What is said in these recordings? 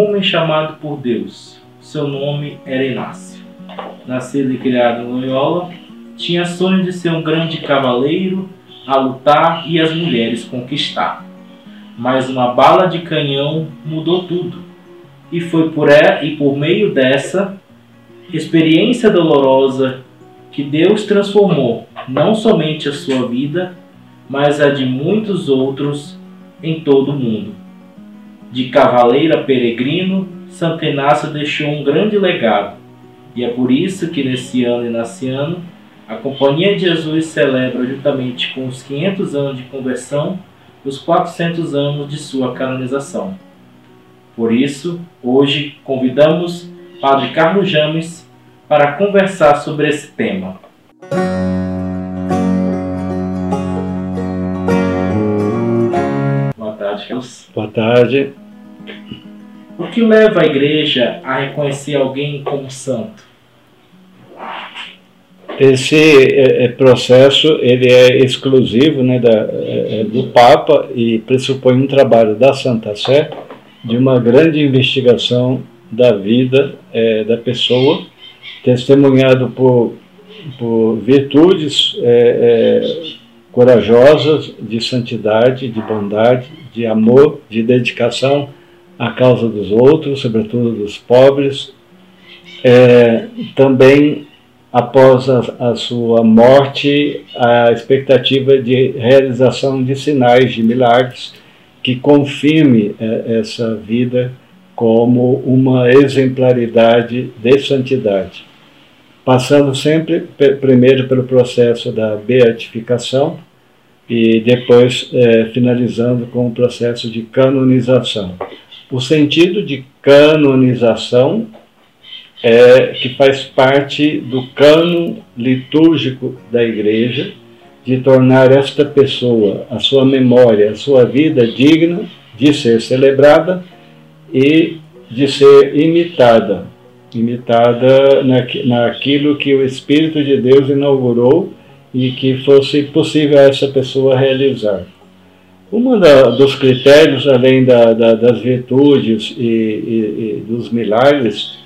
um homem chamado por Deus. Seu nome era Inácio. Nascido e criado em Loyola, tinha sonho de ser um grande cavaleiro, a lutar e as mulheres conquistar. Mas uma bala de canhão mudou tudo. E foi por é, e por meio dessa experiência dolorosa que Deus transformou não somente a sua vida, mas a de muitos outros em todo o mundo. De cavaleiro peregrino, Santo Inácio deixou um grande legado. E é por isso que nesse ano inaciano, a Companhia de Jesus celebra, juntamente com os 500 anos de conversão, os 400 anos de sua canonização. Por isso, hoje convidamos Padre Carlos James para conversar sobre esse tema. Boa tarde, Carlos. Boa tarde. O que leva a igreja a reconhecer alguém como santo? Esse é, é, processo ele é exclusivo né, da, é, é, do Papa e pressupõe um trabalho da Santa Sé de uma grande investigação da vida é, da pessoa, testemunhado por, por virtudes é, corajosas de santidade, de bondade, de amor, de dedicação à causa dos outros, sobretudo dos pobres. também após a, a, sua morte, a expectativa de realização de sinais, de milagres, que confirme é, essa vida como uma exemplaridade de santidade. Passando sempre primeiro pelo processo da beatificação e depois é, finalizando com o processo de canonização. O sentido de canonização é, que faz parte do cano litúrgico da Igreja, de tornar esta pessoa, a sua memória, a sua vida digna de ser celebrada e de ser imitada imitada naquilo que o Espírito de Deus inaugurou e que fosse possível a essa pessoa realizar. Um dos critérios, além da, da, das virtudes e, e, e dos milagres,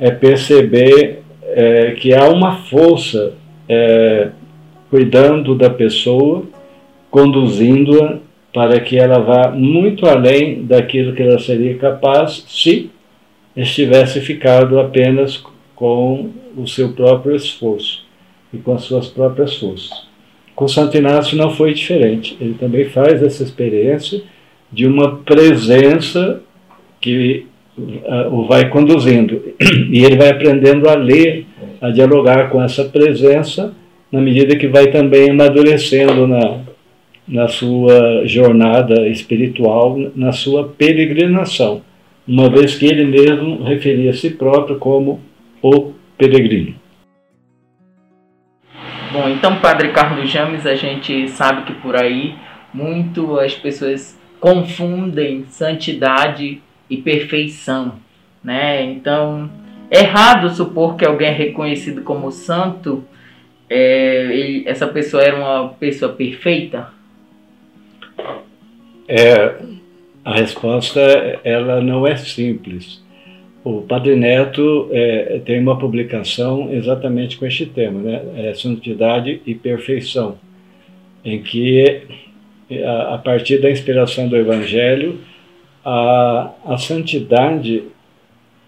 é perceber é, que há uma força é, cuidando da pessoa, conduzindo-a para que ela vá muito além daquilo que ela seria capaz se estivesse ficado apenas com o seu próprio esforço e com as suas próprias forças. Com Santo Inácio não foi diferente. Ele também faz essa experiência de uma presença que o vai conduzindo. E ele vai aprendendo a ler, a dialogar com essa presença, na medida que vai também amadurecendo na, na sua jornada espiritual, na sua peregrinação, uma vez que ele mesmo referia a si próprio como o peregrino. Bom, então, Padre Carlos James, a gente sabe que por aí muito as pessoas confundem santidade e perfeição, né? Então, é errado supor que alguém é reconhecido como santo, é, ele, essa pessoa era uma pessoa perfeita? É, a resposta ela não é simples. O Padre Neto é, tem uma publicação exatamente com este tema, né? É, santidade e perfeição, em que a, a partir da inspiração do Evangelho a, a santidade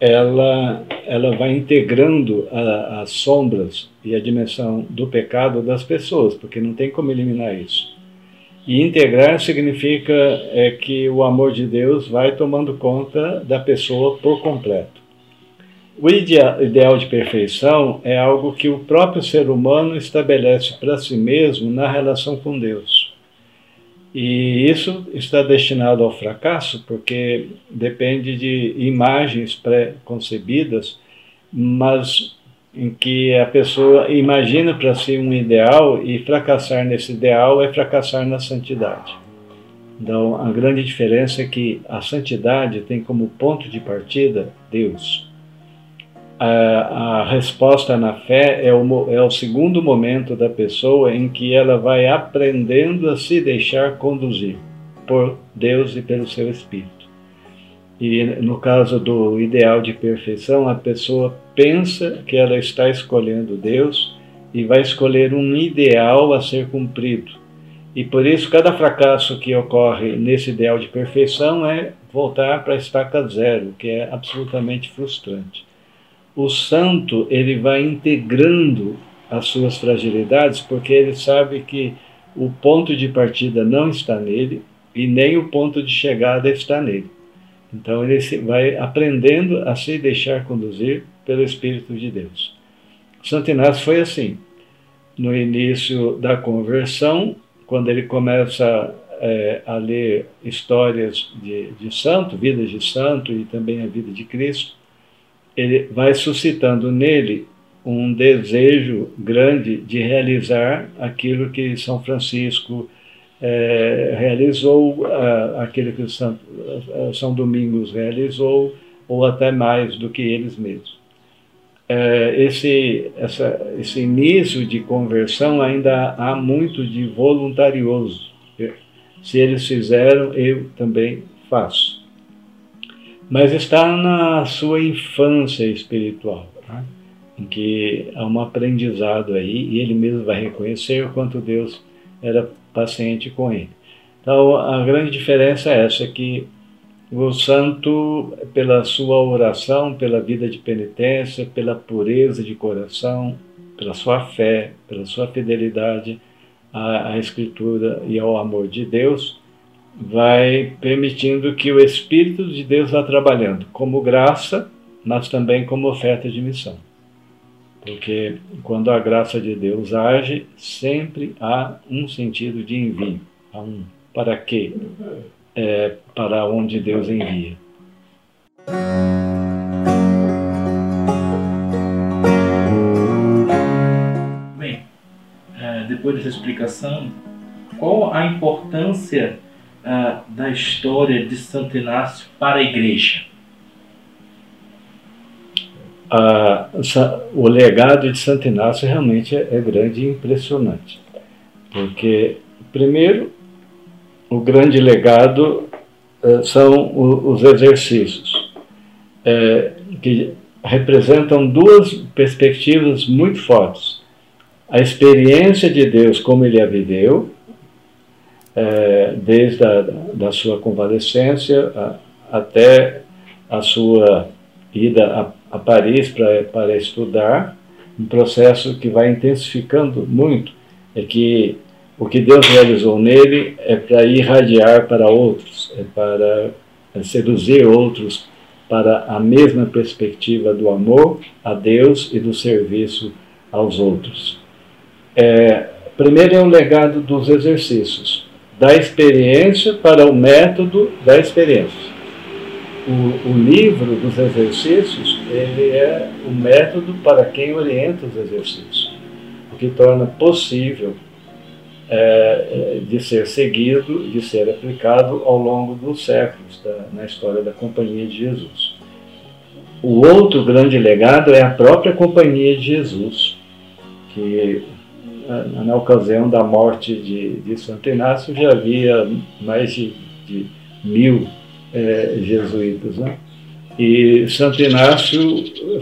ela, ela vai integrando a, as sombras e a dimensão do pecado das pessoas, porque não tem como eliminar isso. E integrar significa é, que o amor de Deus vai tomando conta da pessoa por completo. O ideal de perfeição é algo que o próprio ser humano estabelece para si mesmo na relação com Deus. E isso está destinado ao fracasso porque depende de imagens pré-concebidas, mas em que a pessoa imagina para si um ideal e fracassar nesse ideal é fracassar na santidade. Então, a grande diferença é que a santidade tem como ponto de partida Deus. A, a resposta na fé é o, é o segundo momento da pessoa em que ela vai aprendendo a se deixar conduzir por Deus e pelo seu Espírito. E no caso do ideal de perfeição, a pessoa pensa que ela está escolhendo Deus e vai escolher um ideal a ser cumprido. E por isso, cada fracasso que ocorre nesse ideal de perfeição é voltar para a estaca zero, que é absolutamente frustrante. O santo, ele vai integrando as suas fragilidades, porque ele sabe que o ponto de partida não está nele e nem o ponto de chegada está nele. Então ele vai aprendendo a se deixar conduzir pelo Espírito de Deus. Santo Inácio foi assim. No início da conversão, quando ele começa é, a ler histórias de, de santo, vidas de santo e também a vida de Cristo, ele vai suscitando nele um desejo grande de realizar aquilo que São Francisco é, realizou, aquilo que São, São Domingos realizou, ou até mais do que eles mesmos. É, esse, essa, esse início de conversão ainda há muito de voluntarioso. Se eles fizeram, eu também faço. Mas está na sua infância espiritual, né? em que há um aprendizado aí, e ele mesmo vai reconhecer o quanto Deus era paciente com ele. Então, a grande diferença é essa, que o santo, pela sua oração, pela vida de penitência, pela pureza de coração, pela sua fé, pela sua fidelidade à, à Escritura e ao amor de Deus, vai permitindo que o Espírito de Deus vá trabalhando como graça, mas também como oferta de missão. Porque quando a graça de Deus age, sempre há um sentido de envio. Há um para quê? É, para onde Deus envia. Bem, é, depois dessa explicação, qual a importância é, da história de Santo Inácio para a igreja? A, o legado de Santo Inácio realmente é, é grande e impressionante. Porque, primeiro, o grande legado é, são os exercícios, é, que representam duas perspectivas muito fortes. A experiência de Deus como ele a viveu, é, desde a da sua convalescência a, até a sua ida a Paris para estudar, um processo que vai intensificando muito, é que o que Deus realizou nele é para irradiar para outros, é para seduzir outros para a mesma perspectiva do amor a Deus e do serviço aos outros. É, primeiro é o legado dos exercícios, da experiência para o método da experiência o, o, livro dos exercícios ele é o método para quem orienta os exercícios, o que torna possível é, é, de ser seguido, de ser aplicado ao longo dos séculos da, na história da Companhia de Jesus. O outro grande legado é a própria Companhia de Jesus, que na ocasião da morte de, de Santo Inácio já havia mais de, de mil é, jesuítas. Né? E Santo Inácio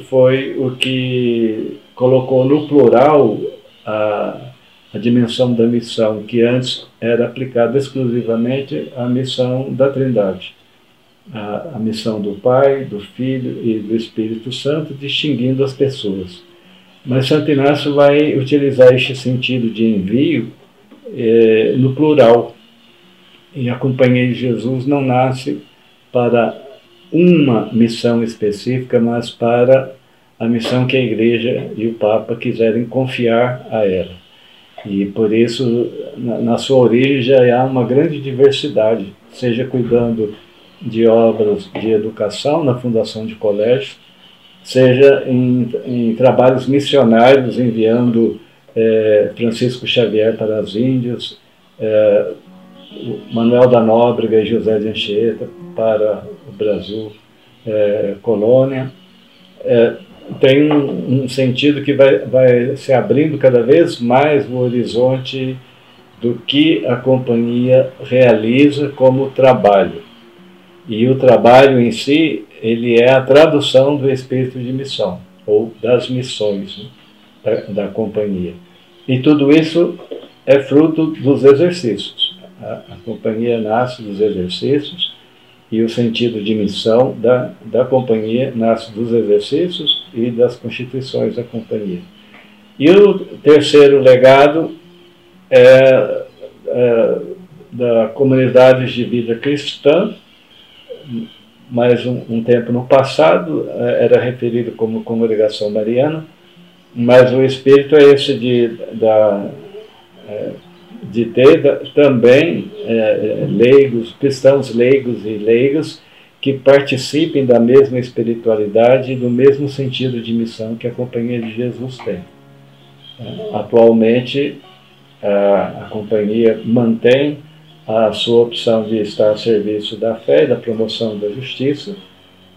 foi o que colocou no plural a, a dimensão da missão, que antes era aplicada exclusivamente à missão da Trindade. A, a, missão do Pai, do Filho e do Espírito Santo, distinguindo as pessoas. Mas Santo Inácio vai utilizar este sentido de envio é, no plural. E a Companhia de Jesus não nasce para uma missão específica, mas para a missão que a Igreja e o Papa quiserem confiar a ela. E por isso, na, sua origem, já há uma grande diversidade, seja cuidando de obras de educação na fundação de colégios, seja em, em trabalhos missionários, enviando é, Francisco Xavier para as Índias, é, Manuel da Nóbrega e José de Anchieta para o Brasil, é, colônia. É, tem um, sentido que vai, vai se abrindo cada vez mais o horizonte do que a companhia realiza como trabalho. E o trabalho em si, ele é a tradução do espírito de missão, ou das missões né, da, da companhia. E tudo isso é fruto dos exercícios. A, a companhia nasce dos exercícios e o sentido de missão da, da companhia nasce dos exercícios e das constituições da companhia. E o terceiro legado é, é da comunidades de vida cristã, mas um, um, tempo no passado é, era referido como congregação mariana, mas o espírito é esse de, da, é, de ter também é, leigos, cristãos leigos e leigas que participem da mesma espiritualidade e do mesmo sentido de missão que a Companhia de Jesus tem. Atualmente, a, a Companhia mantém a sua opção de estar a serviço da fé da promoção da justiça,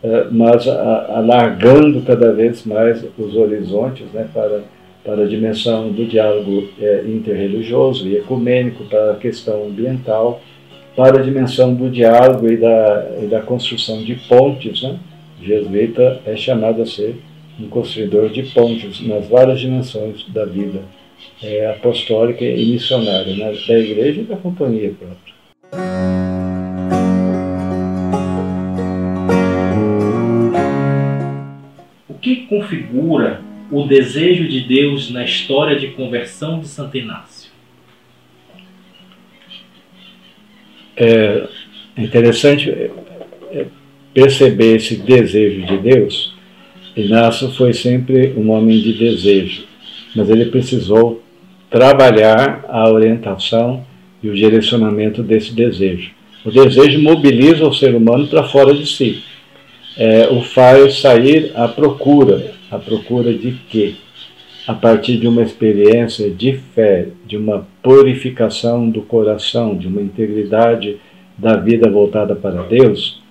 é, mas alargando cada vez mais os horizontes né, para para a dimensão do diálogo é, interreligioso e ecumênico, para a questão ambiental, para a dimensão do diálogo e da, e da construção de pontes. Né? Jesuíta é chamado a ser um construidor de pontes nas várias dimensões da vida é, apostólica e missionária, né? da igreja e da companhia própria. O que configura o desejo de Deus na história de conversão de Santo Inácio? É interessante é, perceber esse desejo de Deus. Inácio foi sempre um homem de desejo, mas ele precisou trabalhar a orientação e o direcionamento desse desejo. O desejo mobiliza o ser humano para fora de si, é, o faz sair à procura à procura de quê? A partir de uma experiência de fé, de uma purificação do coração, de uma integridade da vida voltada para Deus,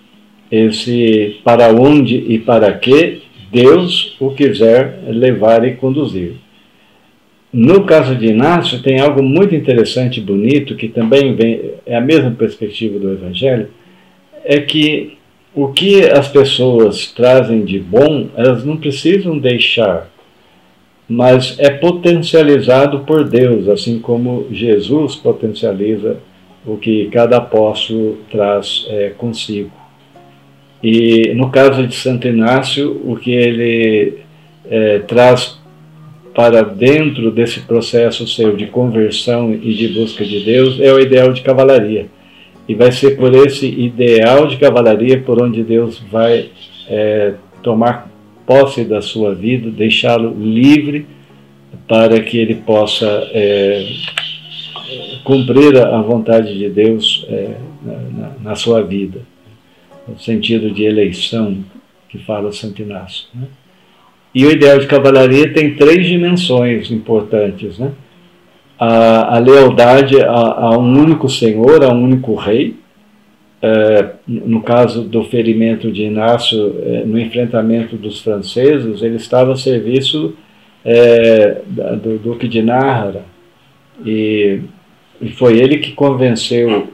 esse para onde e para que Deus o quiser levar e conduzir. No caso de Inácio, tem algo muito interessante e bonito, que também vem, é a mesma perspectiva do Evangelho, é que o que as pessoas trazem de bom, elas não precisam deixar, mas é potencializado por Deus, assim como Jesus potencializa o que cada apóstolo traz é, consigo. E no caso de Santo Inácio, o que ele é, traz para dentro desse processo seu de conversão e de busca de Deus é o ideal de cavalaria. E vai ser por esse ideal de cavalaria por onde Deus vai é, tomar posse da sua vida, deixá-lo livre para que ele possa é, cumprir a vontade de Deus é, na, na, sua vida, no sentido de eleição que fala Santo Inácio. Né? E o ideal de cavalaria tem três dimensões importantes. Né? A, a lealdade a, a, um único senhor, a um único rei. É, no caso do ferimento de Inácio, é, no enfrentamento dos franceses, ele estava a serviço é, do Duque de Nájera e, e foi ele que convenceu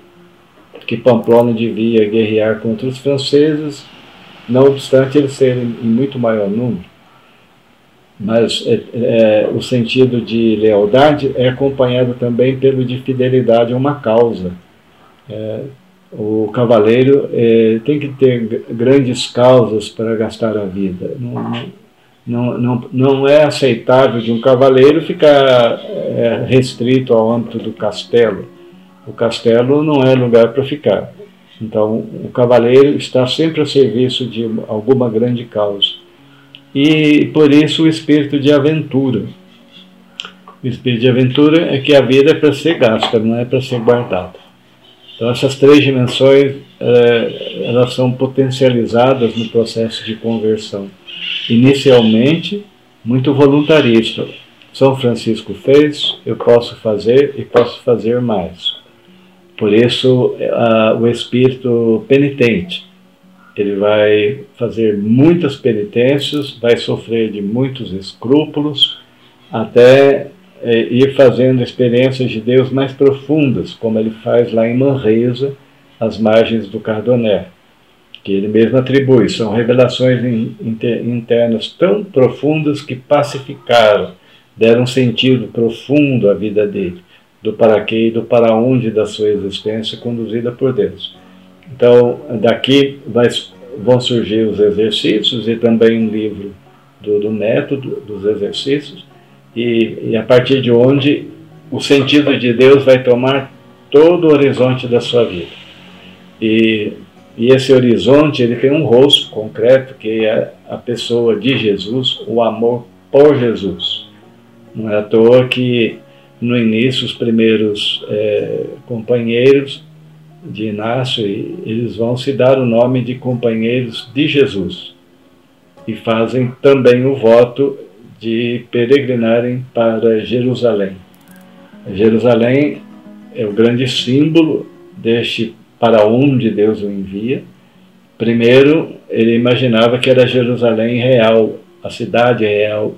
que Pamplona devia guerrear contra os franceses, não obstante eles serem em muito maior número mas é, é, o sentido de lealdade é acompanhado também pelo de fidelidade a uma causa. É, o cavaleiro é, tem que ter grandes causas para gastar a vida. Não, não, não, não é aceitável de um cavaleiro ficar é, restrito ao âmbito do castelo. O castelo não é lugar para ficar. Então, o cavaleiro está sempre a serviço de alguma grande causa e por isso o espírito de aventura. O espírito de aventura é que a vida é para ser gasta, não é para ser guardada. Então essas três dimensões é, elas são potencializadas no processo de conversão. Inicialmente, muito voluntarista. São Francisco fez, eu posso fazer e posso fazer mais. Por isso, a, o espírito penitente, ele vai fazer muitas penitências, vai sofrer de muitos escrúpulos, até é, ir fazendo experiências de Deus mais profundas, como ele faz lá em Manresa, às margens do Cardoné, que ele mesmo atribui. São revelações internas tão profundas que pacificaram, deram sentido profundo à vida dele, do para quê e do para onde da sua existência conduzida por Deus. Então, daqui vai, vão surgir os exercícios e também um livro do, do método dos exercícios, e, e a partir de onde o sentido de Deus vai tomar todo o horizonte da sua vida. E, e esse horizonte ele tem um rosto concreto que é a pessoa de Jesus, o amor por Jesus. Não é à toa que no início os primeiros é, companheiros de Inácio eles vão se dar o nome de companheiros de Jesus e fazem também o voto de peregrinarem para Jerusalém. Jerusalém é o grande símbolo deste para onde Deus o envia. Primeiro, ele imaginava que era Jerusalém real, a cidade real,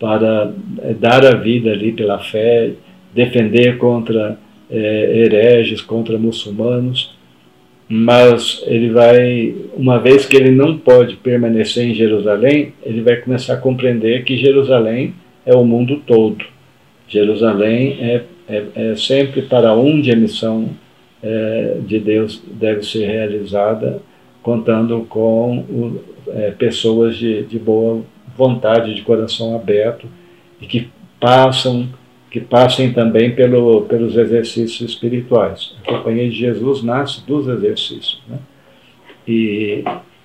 para dar a vida ali pela fé, defender contra é, hereges, contra muçulmanos mas ele vai, uma vez que ele não pode permanecer em Jerusalém, ele vai começar a compreender que Jerusalém é o mundo todo. Jerusalém é, é, é sempre para onde a missão é, de Deus deve ser realizada, contando com o, é, pessoas de, de boa vontade, de coração aberto e que passam que passem também pelo, pelos exercícios espirituais. A Companhia de Jesus nasce dos exercícios. Né? E,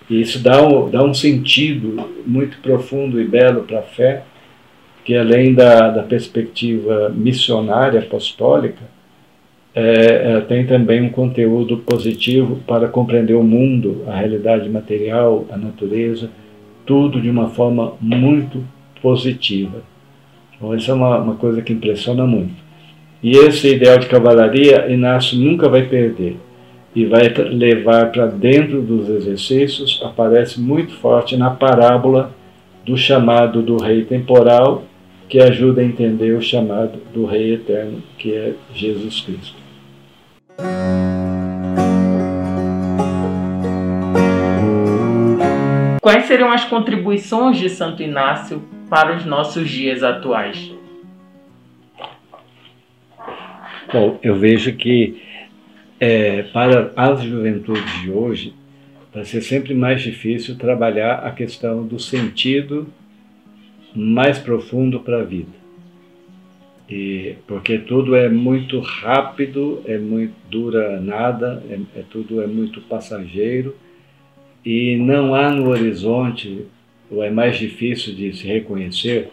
e, isso dá um, dá um sentido muito profundo e belo para a fé, que além da, da perspectiva missionária apostólica, é, é, tem também um conteúdo positivo para compreender o mundo, a realidade material, a natureza, tudo de uma forma muito positiva. Então, isso é uma, uma coisa que impressiona muito. E esse ideal de cavalaria, Inácio nunca vai perder e vai levar para dentro dos exercícios, aparece muito forte na parábola do chamado do rei temporal, que ajuda a entender o chamado do rei eterno, que é Jesus Cristo. Quais seriam as contribuições de Santo Inácio para os nossos dias atuais? Bom, eu vejo que é, para as juventudes de hoje vai ser sempre mais difícil trabalhar a questão do sentido mais profundo para a vida. E, porque tudo é muito rápido, é muito dura nada, é, é, tudo é muito passageiro e não há no horizonte ou é mais difícil de se reconhecer,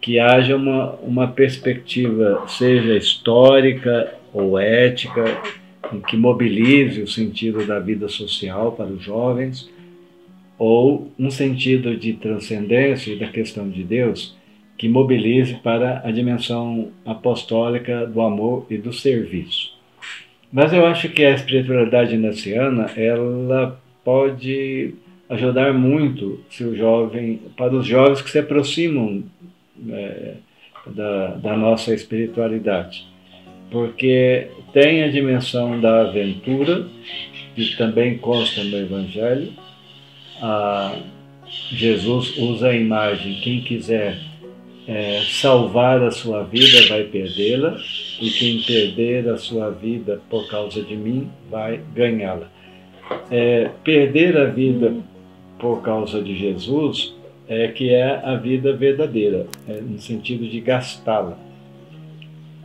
que haja uma, uma perspectiva, seja histórica ou ética, que mobilize o sentido da vida social para os jovens, ou um sentido de transcendência e da questão de Deus que mobilize para a dimensão apostólica do amor e do serviço. Mas eu acho que a espiritualidade naciana, ela pode ajudar muito se o jovem, para os jovens que se aproximam é, da, da nossa espiritualidade. Porque tem a dimensão da aventura, que também consta no Evangelho. A, Jesus usa a imagem: quem quiser é, salvar a sua vida vai perdê-la, e quem perder a sua vida por causa de mim vai ganhá-la. É, perder a vida por causa de Jesus é que é a vida verdadeira, é, no sentido de gastá-la.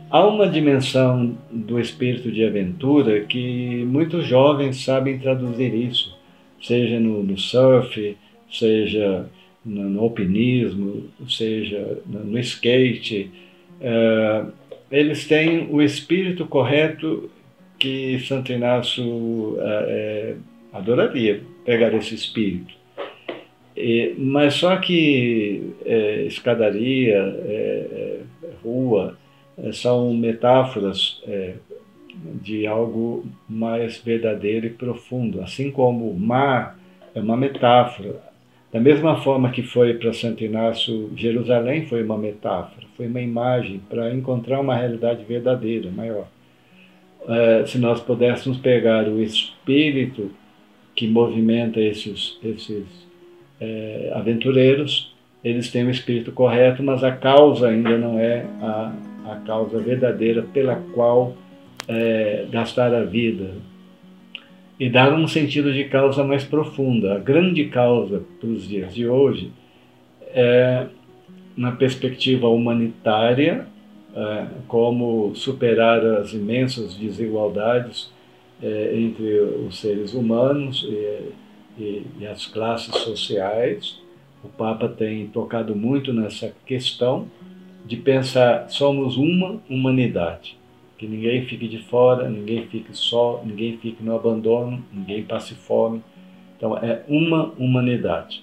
Há uma dimensão do espírito de aventura que muitos jovens sabem traduzir isso, seja no, no surf, seja no, no, alpinismo, seja no, no skate. É, eles têm o espírito correto que Santo Inácio é, adoraria pegar esse espírito. E, mas só que é, escadaria, é, rua, são metáforas de algo mais verdadeiro e profundo. Assim como o mar é uma metáfora. Da mesma forma que foi para Santo Inácio, Jerusalém foi uma metáfora, foi uma imagem para encontrar uma realidade verdadeira, maior. É, se nós pudéssemos pegar o espírito que movimenta esses, esses é, aventureiros, eles têm o espírito correto, mas a causa ainda não é a, a causa verdadeira pela qual é, gastar a vida e dar um sentido de causa mais profunda. A grande causa para os dias de hoje é, na perspectiva humanitária, é, como superar as imensas desigualdades é, entre os seres humanos e, e, e as classes sociais. O Papa tem tocado muito nessa questão de pensar somos uma humanidade que ninguém fique de fora, ninguém fique só, ninguém fique no abandono, ninguém passe fome. Então é uma humanidade.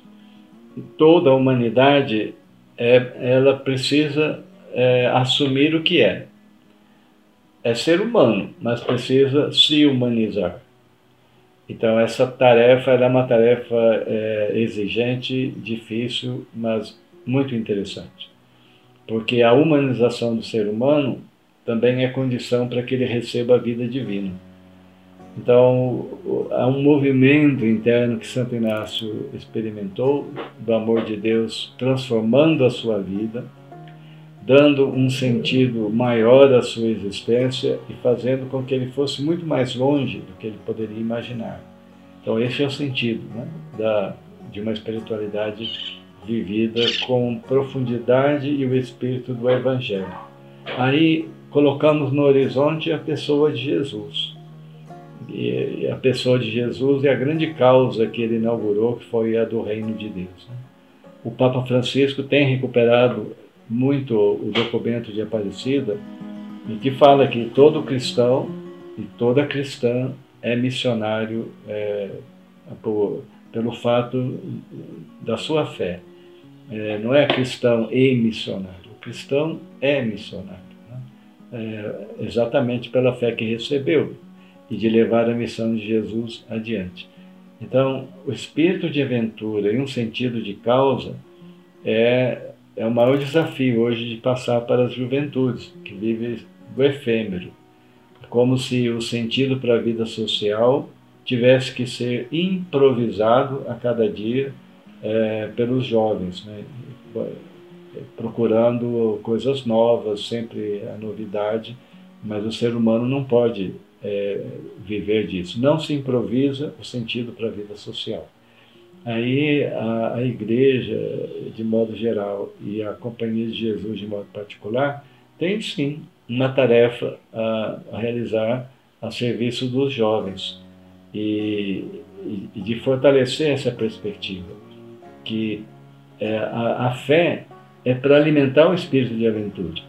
E toda a humanidade é, ela precisa é, assumir o que é. É ser humano, mas precisa se humanizar. Então essa tarefa é uma tarefa é, exigente, difícil, mas muito interessante. Porque a humanização do ser humano também é condição para que ele receba a vida divina. Então, há um movimento interno que Santo Inácio experimentou do amor de Deus transformando a sua vida, dando um sentido maior à sua existência e fazendo com que ele fosse muito mais longe do que ele poderia imaginar. Então, esse é o sentido né, da, de uma espiritualidade vivida com profundidade e o espírito do Evangelho. Aí colocamos no horizonte a pessoa de Jesus. E a pessoa de Jesus é a grande causa que ele inaugurou, que foi a do reino de Deus. Né? O Papa Francisco tem recuperado muito o documento de Aparecida, em que fala que todo cristão e toda cristã é missionário é, por, pelo fato da sua fé. É, não é cristão e missionário, o cristão é missionário é, exatamente pela fé que recebeu e de levar a missão de Jesus adiante. Então, o espírito de aventura e um sentido de causa é, é o maior desafio hoje de passar para as juventudes, que vivem do efêmero, como se o sentido para a vida social tivesse que ser improvisado a cada dia é, pelos jovens. Né? procurando coisas novas, sempre a novidade, mas o ser humano não pode é, viver disso. Não se improvisa o sentido para a vida social. Aí a, a, igreja, de modo geral, e a Companhia de Jesus, de modo particular, tem sim uma tarefa a, a realizar a serviço dos jovens e, e, de fortalecer essa perspectiva, que é, a, a fé é para alimentar o espírito de aventura.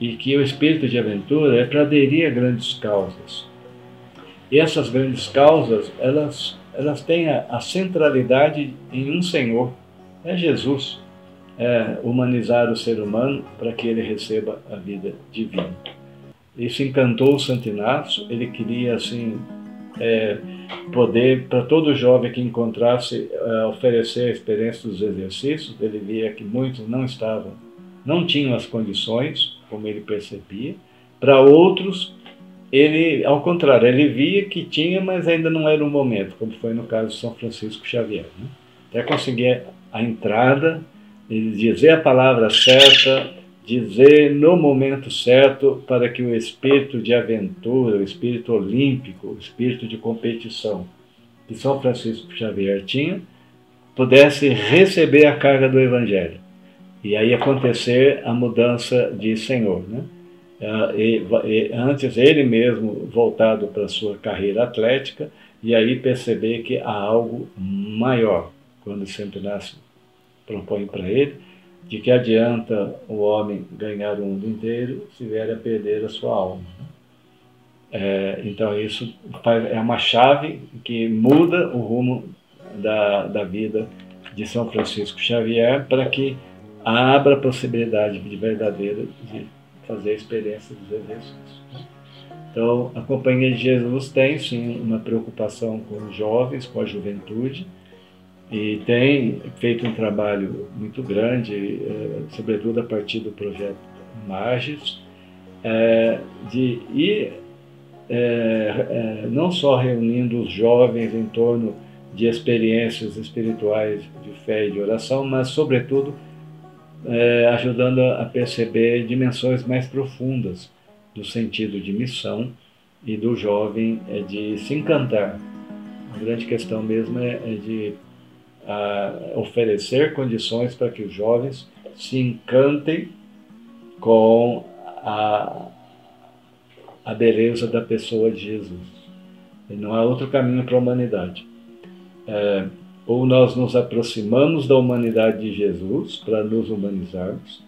E que o espírito de aventura é para aderir a grandes causas. E essas grandes causas, elas, elas têm a, a centralidade em um Senhor, é Jesus. É humanizar o ser humano para que ele receba a vida divina. Isso encantou o Santo Inácio, ele queria assim é, poder, para todo jovem que encontrasse, uh, oferecer a experiência dos exercícios. Ele via que muitos não estavam, não tinham as condições, como ele percebia. Para outros, ele, ao contrário, ele via que tinha, mas ainda não era o momento, como foi no caso de São Francisco Xavier. Né? Até conseguir a entrada, dizer a palavra certa, dizer no momento certo para que o espírito de aventura, o espírito olímpico, o espírito de competição que São Francisco Xavier tinha, pudesse receber a carga do Evangelho. E aí acontecer a mudança de Senhor. Né? E, antes ele mesmo voltado para sua carreira atlética, e aí perceber que há algo maior, quando sempre nasce propõe para ele, de que adianta o homem ganhar o mundo inteiro se vier a perder a sua alma. É, então isso é uma chave que muda o rumo da, da vida de São Francisco Xavier para que abra a possibilidade de verdadeira de fazer a experiência dos exercícios. Então, a Companhia de Jesus tem sim uma preocupação com os jovens, com a juventude, e tem feito um trabalho muito grande, eh, sobretudo a partir do projeto Magis, eh, de ir eh, não só reunindo os jovens em torno de experiências espirituais de fé e de oração, mas, sobretudo, ajudando a perceber dimensões mais profundas do sentido de missão e do jovem é de se encantar. A grande questão mesmo é, é de a, oferecer condições para que os jovens se encantem com a, a beleza da pessoa de Jesus. E não há outro caminho para a humanidade. É, ou nós nos aproximamos da humanidade de Jesus para nos humanizarmos,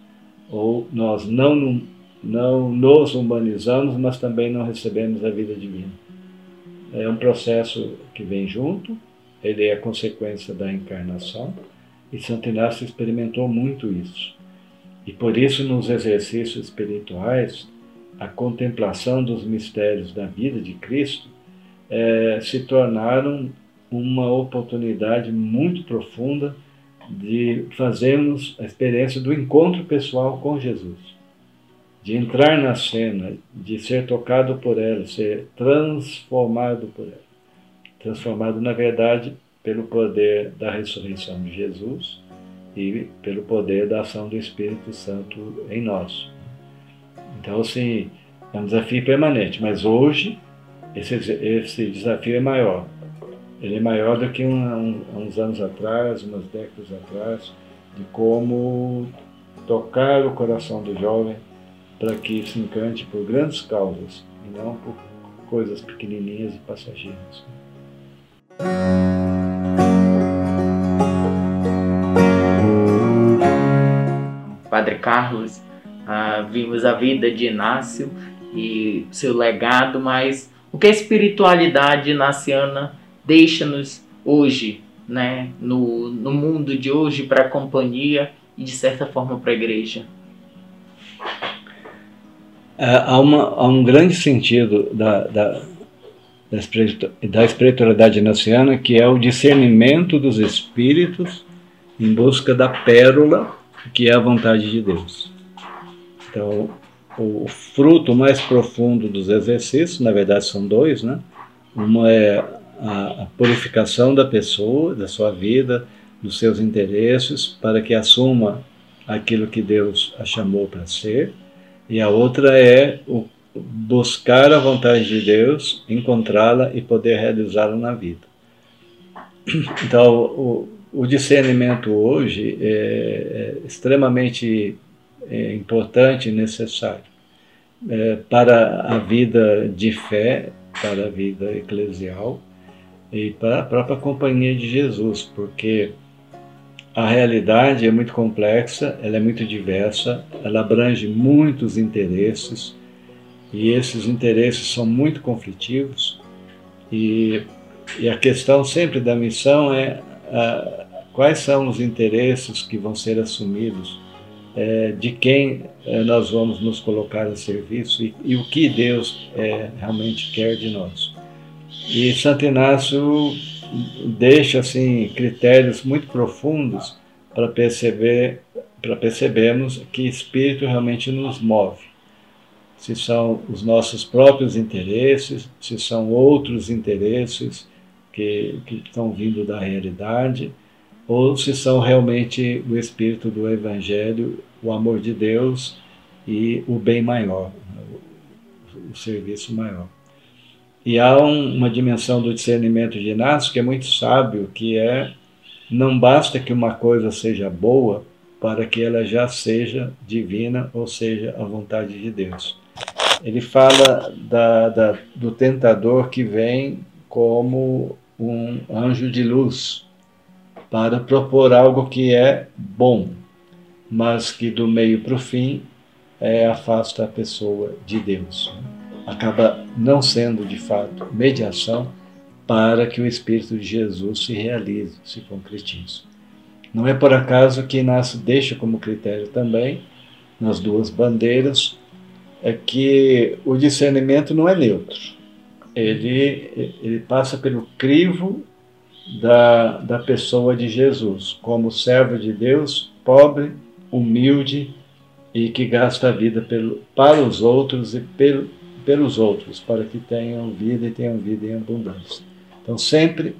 ou nós não, não nos humanizamos, mas também não recebemos a vida divina. É um processo que vem junto, ele é consequência da encarnação, e Santo Inácio experimentou muito isso. E por isso, nos exercícios espirituais, a contemplação dos mistérios da vida de Cristo é, se tornaram uma oportunidade muito profunda de fazermos a experiência do encontro pessoal com Jesus, de entrar na cena, de ser tocado por ela, ser transformado por ela transformado, na verdade, pelo poder da ressurreição de Jesus e pelo poder da ação do Espírito Santo em nós. Então, assim, é um desafio permanente, mas hoje esse, esse desafio é maior. Ele é maior do que um, uns anos atrás, umas décadas atrás, de como tocar o coração do jovem para que se encante por grandes causas e não por coisas pequenininhas e passageiras. Padre Carlos, ah, vimos a vida de Inácio e seu legado, mas o que a espiritualidade inaciana deixa-nos hoje, né, no, no mundo de hoje, para a companhia e de certa forma para a igreja? É, há, uma, há um grande sentido da, da da espiritualidade naciana, que é o discernimento dos espíritos em busca da pérola, que é a vontade de Deus. Então, o fruto mais profundo dos exercícios, na verdade são dois, né? Uma é a purificação da pessoa, da sua vida, dos seus interesses, para que assuma aquilo que Deus a chamou para ser, e a outra é o buscar a vontade de Deus, encontrá-la e poder realizá-la na vida. Então, o, o discernimento hoje é, é extremamente é, importante e necessário é, para a vida de fé, para a vida eclesial e para a própria companhia de Jesus, porque a realidade é muito complexa, ela é muito diversa, ela abrange muitos interesses e esses interesses são muito conflitivos e, e a questão sempre da missão é a, quais são os interesses que vão ser assumidos, é, de quem é, nós vamos nos colocar a serviço e, e o que Deus é, realmente quer de nós. E Santo Inácio deixa assim critérios muito profundos para perceber para percebermos que espírito realmente nos move se são os nossos próprios interesses, se são outros interesses que, que estão vindo da realidade, ou se são realmente o espírito do Evangelho, o amor de Deus e o bem maior, o, o serviço maior. E há um, uma dimensão do discernimento de Inácio que é muito sábio, que é não basta que uma coisa seja boa para que ela já seja divina, ou seja, a vontade de Deus ele fala da, da, do tentador que vem como um anjo de luz para propor algo que é bom, mas que do meio para o fim é, afasta a pessoa de Deus. Acaba não sendo de fato mediação para que o Espírito de Jesus se realize, se concretize. Não é por acaso que Inácio deixa como critério também, nas duas bandeiras, é que o discernimento não é neutro. Ele, ele passa pelo crivo da, da pessoa de Jesus, como servo de Deus, pobre, humilde e que gasta a vida pelo, para os outros e pelo, pelos outros, para que tenham vida e tenham vida em abundância. Então, sempre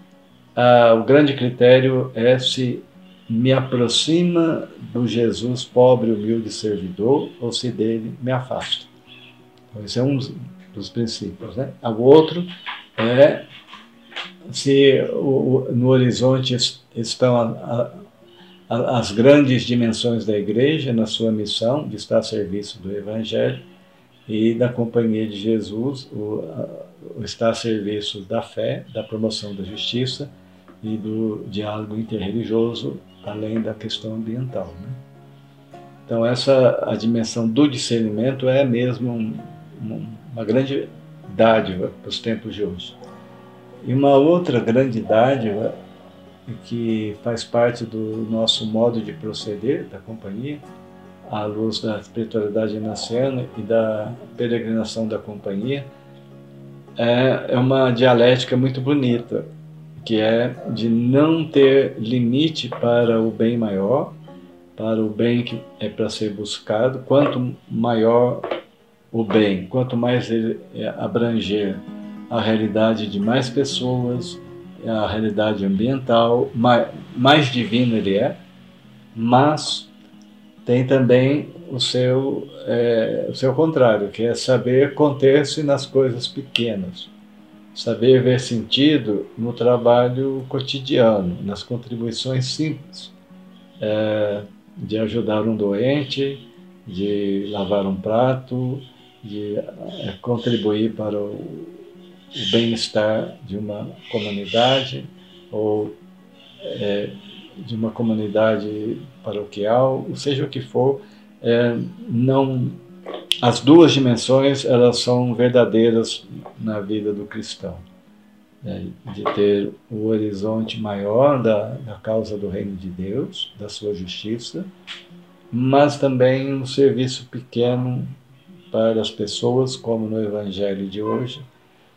ah, o grande critério é se me aproxima do Jesus pobre, humilde servidor ou se dele me afasta. Então, esse é um dos princípios. Né? O outro é se o, no horizonte estão a, a, as grandes dimensões da igreja na sua missão de estar a serviço do Evangelho e da companhia de Jesus, o, o estar a serviço da fé, da promoção da justiça e do diálogo interreligioso, além da questão ambiental. Né? Então essa a dimensão do discernimento é mesmo um, uma grande dádiva para os tempos de hoje. E uma outra grande dádiva que faz parte do nosso modo de proceder da companhia, à luz da espiritualidade inaciana e da peregrinação da companhia, é, é uma dialética muito bonita, que é de não ter limite para o bem maior, para o bem que é para ser buscado. Quanto maior o bem, quanto mais ele abranger a realidade de mais pessoas, a realidade ambiental, mais, mais divino ele é, mas tem também o seu, é, o seu contrário, que é saber conter-se nas coisas pequenas, saber ver sentido no trabalho cotidiano, nas contribuições simples, é, de ajudar um doente, de lavar um prato, de é, contribuir para o o bem-estar de uma comunidade ou é, de uma comunidade paroquial, seja o que for, é, não as duas dimensões elas são verdadeiras na vida do cristão né? de ter o horizonte maior da, da causa do reino de Deus da sua justiça mas também um serviço pequeno para as pessoas como no Evangelho de hoje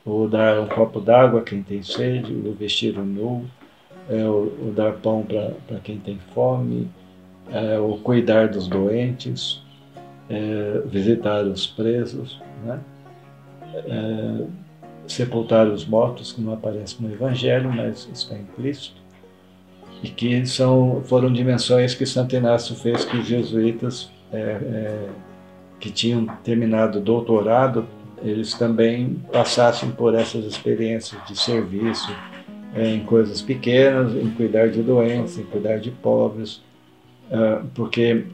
o dar um copo d'água a quem tem sede, o vestir o nu, é, o, o, dar pão para quem tem fome, é, o cuidar dos doentes, é, visitar os presos, né? É, sepultar os mortos, que não aparece no Evangelho, mas está implícito, e que são, foram dimensões que Santo Inácio fez que os jesuítas é, é, que tinham terminado o doutorado eles também passassem por essas experiências de serviço em coisas pequenas, em cuidar de doentes, em cuidar de pobres, é, porque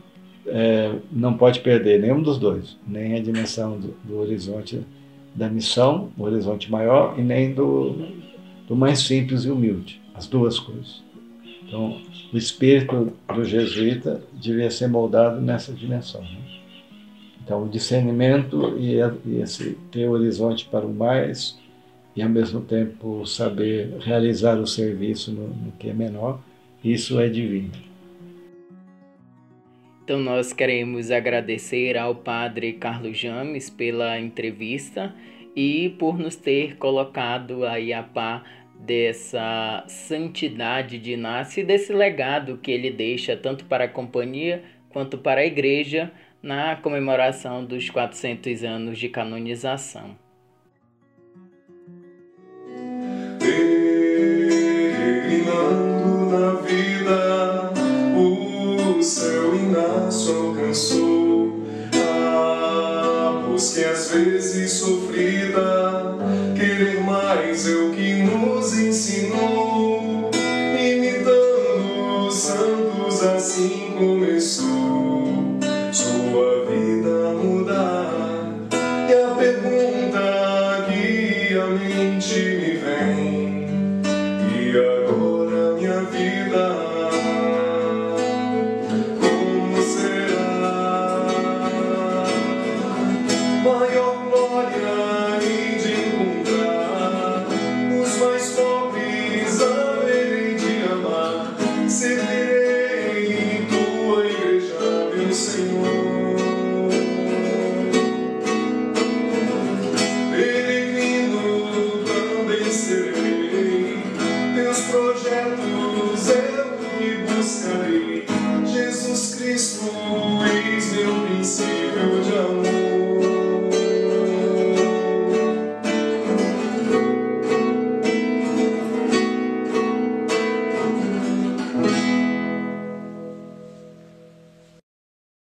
é, não pode perder nenhum dos dois, nem a dimensão do, do, horizonte da missão, o horizonte maior, e nem do, do mais simples e humilde, as duas coisas. Então, o espírito do jesuíta devia ser moldado nessa dimensão. Né? Então, o discernimento e, esse ter horizonte para o mais e, ao mesmo tempo, saber realizar o serviço no, no que é menor, isso é divino. Então, nós queremos agradecer ao Padre Carlos James pela entrevista e por nos ter colocado aí a par dessa santidade de Inácio e desse legado que ele deixa tanto para a companhia quanto para a igreja na comemoração dos 400 anos de canonização. Inácio alcançou. A que às vezes sofrida, querer mais é